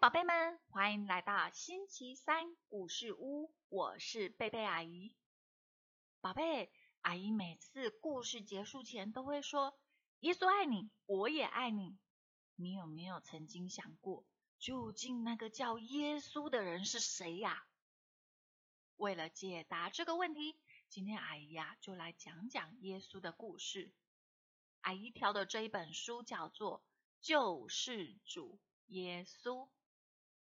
宝贝们，欢迎来到星期三故事屋，我是贝贝阿姨。宝贝，阿姨每次故事结束前都会说：“耶稣爱你，我也爱你。”你有没有曾经想过，究竟那个叫耶稣的人是谁呀？为了解答这个问题，今天阿姨呀就来讲讲耶稣的故事。阿姨挑的这一本书叫做《救世主耶稣》。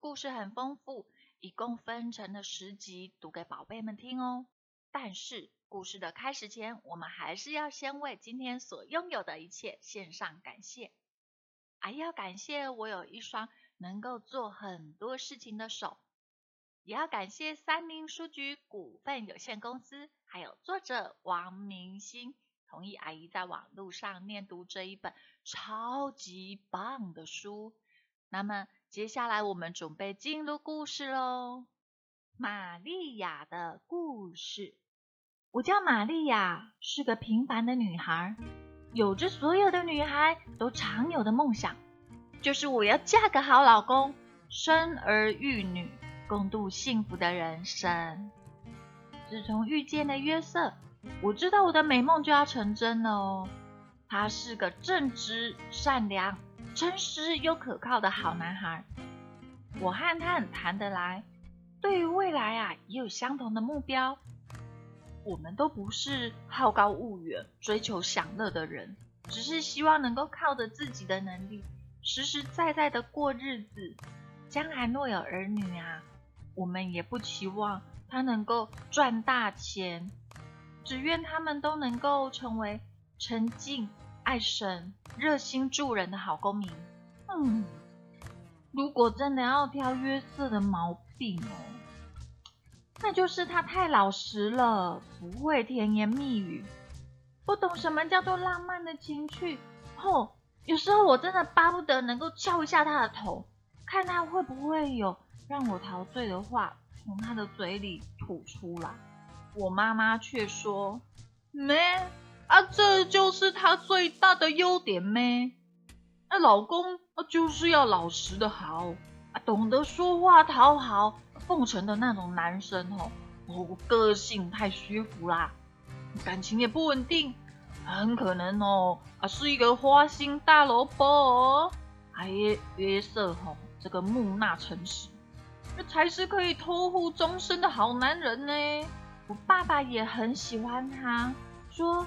故事很丰富，一共分成了十集，读给宝贝们听哦。但是故事的开始前，我们还是要先为今天所拥有的一切献上感谢。阿姨要感谢我有一双能够做很多事情的手，也要感谢三明书局股份有限公司，还有作者王明星同意阿姨在网络上念读这一本超级棒的书。那么。接下来我们准备进入故事喽。玛利亚的故事。我叫玛利亚，是个平凡的女孩，有着所有的女孩都常有的梦想，就是我要嫁个好老公，生儿育女，共度幸福的人生。自从遇见了约瑟，我知道我的美梦就要成真了哦。他是个正直、善良。诚实又可靠的好男孩，我和他很谈得来。对于未来啊，也有相同的目标。我们都不是好高骛远、追求享乐的人，只是希望能够靠着自己的能力，实实在在的过日子。将来若有儿女啊，我们也不期望他能够赚大钱，只愿他们都能够成为沉静。爱神、热心助人的好公民。嗯，如果真的要挑约瑟的毛病哦，那就是他太老实了，不会甜言蜜语，不懂什么叫做浪漫的情趣。吼，有时候我真的巴不得能够敲一下他的头，看他会不会有让我陶醉的话从他的嘴里吐出来。我妈妈却说没。啊，这就是他最大的优点咩？那老公啊，就是要老实的好啊，懂得说话讨好、奉承的那种男生哦。哦，个性太虚浮啦，感情也不稳定，很可能哦啊，是一个花心大萝卜哦。还约瑟吼，这个木讷诚实，这才是可以托付终身的好男人呢。我爸爸也很喜欢他，说。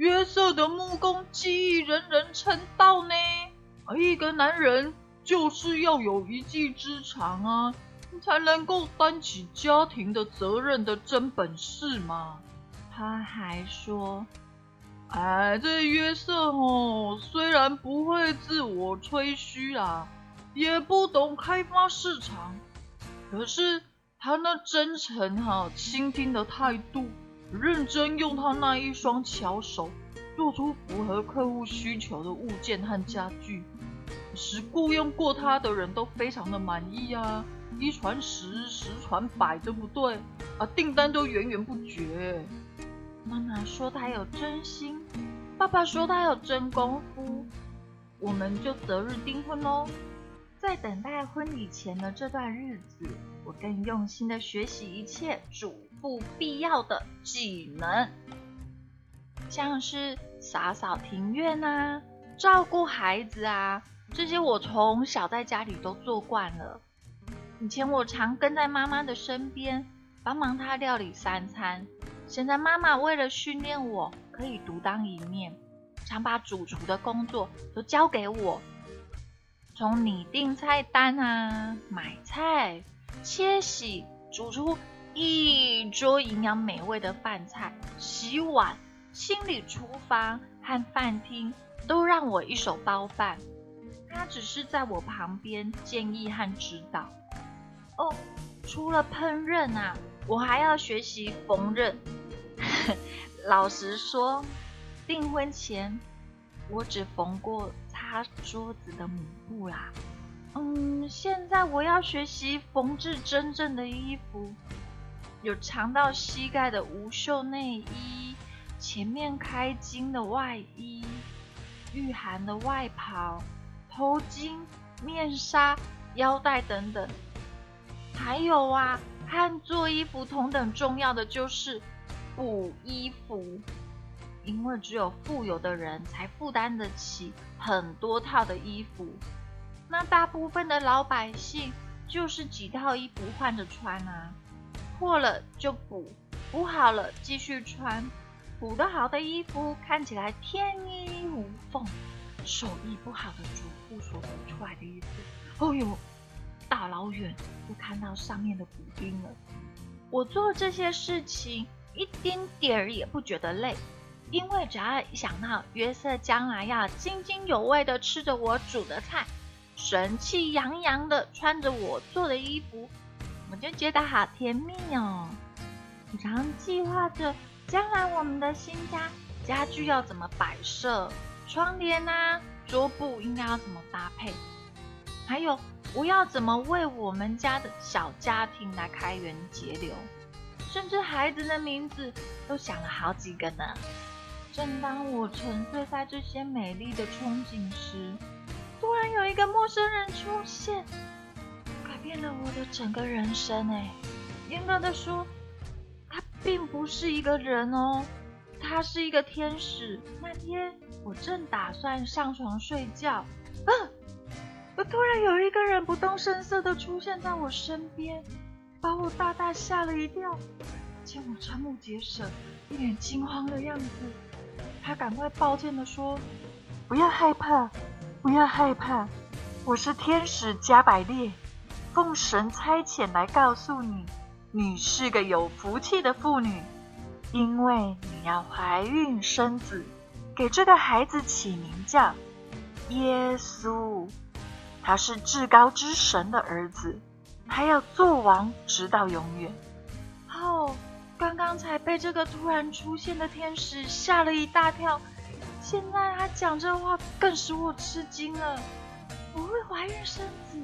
约瑟的木工技艺，人人称道呢。而一个男人就是要有一技之长啊，才能够担起家庭的责任的真本事嘛。他还说：“哎，这约瑟哦，虽然不会自我吹嘘啦，也不懂开发市场，可是他那真诚哈、倾听的态度。”认真用他那一双巧手，做出符合客户需求的物件和家具，使雇佣过他的人都非常的满意啊！一传十，十传百，对不对？啊，订单都源源不绝。妈妈说他有真心，爸爸说他有真功夫，我们就择日订婚喽。在等待婚礼前的这段日子，我更用心的学习一切主妇必要的技能，像是洒扫庭院啊、照顾孩子啊，这些我从小在家里都做惯了。以前我常跟在妈妈的身边，帮忙她料理三餐。现在妈妈为了训练我可以独当一面，常把主厨的工作都交给我。从拟定菜单啊、买菜、切洗、煮出一桌营养美味的饭菜、洗碗、清理厨房和饭厅，都让我一手包办。他只是在我旁边建议和指导。哦，除了烹饪啊，我还要学习缝纫。老实说，订婚前我只缝过。擦桌子的抹布啦，嗯，现在我要学习缝制真正的衣服，有长到膝盖的无袖内衣，前面开襟的外衣，御寒的外袍、头巾、面纱、腰带等等。还有啊，和做衣服同等重要的就是补衣服，因为只有富有的人才负担得起很多套的衣服，那大部分的老百姓就是几套衣服换着穿啊，破了就补，补好了继续穿，补得好的衣服看起来天衣无缝，手艺不好的主妇所补出来的衣服，哦呦！大老远就看到上面的补丁了。我做这些事情一丁点儿也不觉得累，因为只要一想到约瑟将来要津津有味的吃着我煮的菜，神气洋洋的穿着我做的衣服，我就觉得好甜蜜哦。我常计划着将来我们的新家家具要怎么摆设，窗帘啊、桌布应该要怎么搭配，还有。我要怎么为我们家的小家庭来开源节流？甚至孩子的名字都想了好几个呢。正当我沉醉在这些美丽的憧憬时，突然有一个陌生人出现，改变了我的整个人生。哎，严格的说，他并不是一个人哦，他是一个天使。那天我正打算上床睡觉，嗯。突然有一个人不动声色的出现在我身边，把我大大吓了一跳。见我瞠目结舌、一脸惊慌的样子，他赶快抱歉的说：“不要害怕，不要害怕，我是天使加百列，奉神差遣来告诉你，你是个有福气的妇女，因为你要怀孕生子，给这个孩子起名叫耶稣。”他是至高之神的儿子，他要做王直到永远。刚才被这个突然出现的天使吓了一大跳，现在他讲这话更使我吃惊了。我会怀孕生子？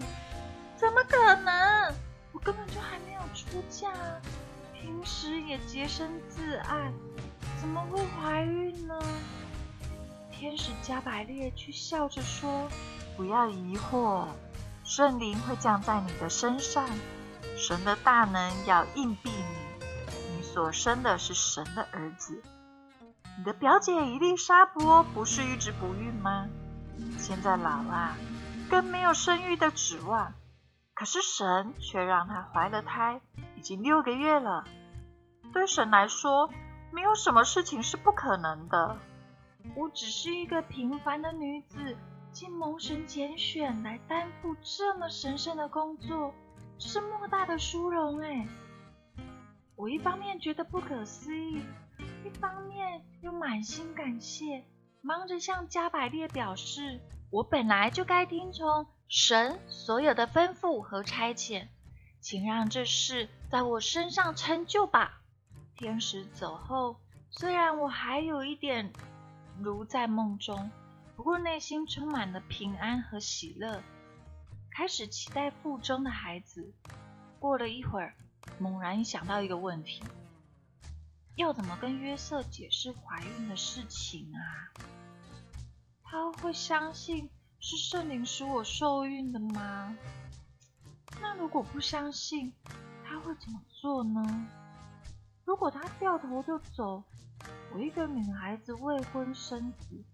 怎么可能？我根本就还没有出嫁，平时也洁身自爱，怎么会怀孕呢？天使加百列却笑着说。不要疑惑，圣灵会降在你的身上，神的大能要硬币。所生的是神的儿子。你的表姐伊丽莎伯不是一直不孕吗？现在老了，更没有生育的指望。可是神却让她怀了胎，已经六个月了。对神来说，没有什么事情是不可能的。我只是一个平凡的女子。竟蒙神拣选来担负这么神圣的工作，这是莫大的殊荣哎！我一方面觉得不可思议，一方面又满心感谢，忙着向加百列表示，我本来就该听从神所有的吩咐和差遣，请让这事在我身上成就吧。天使走后，虽然我还有一点如在梦中。不过内心充满了平安和喜乐，开始期待腹中的孩子。过了一会儿，猛然想到一个问题：要怎么跟约瑟解释怀孕的事情啊？他会相信是圣灵使我受孕的吗？那如果不相信，他会怎么做呢？如果他掉头就走，我一个女孩子未婚生子。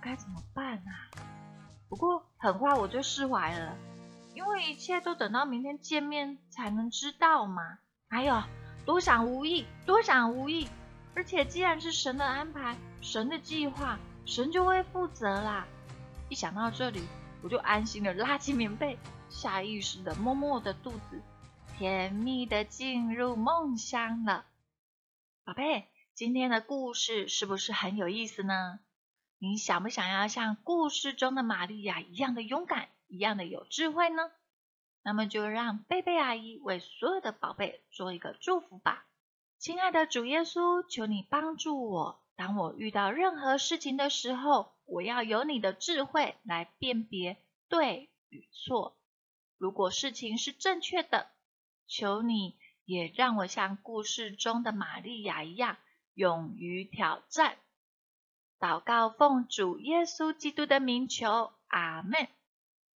该怎么办啊？不过很快我就释怀了，因为一切都等到明天见面才能知道嘛。还有，多想无益，多想无益。而且既然是神的安排，神的计划，神就会负责啦。一想到这里，我就安心的拉起棉被，下意识的摸摸我的肚子，甜蜜的进入梦乡了。宝贝，今天的故事是不是很有意思呢？你想不想要像故事中的玛利亚一样的勇敢，一样的有智慧呢？那么就让贝贝阿姨为所有的宝贝做一个祝福吧。亲爱的主耶稣，求你帮助我，当我遇到任何事情的时候，我要有你的智慧来辨别对与错。如果事情是正确的，求你也让我像故事中的玛利亚一样，勇于挑战。祷告奉主耶稣基督的名求，阿门。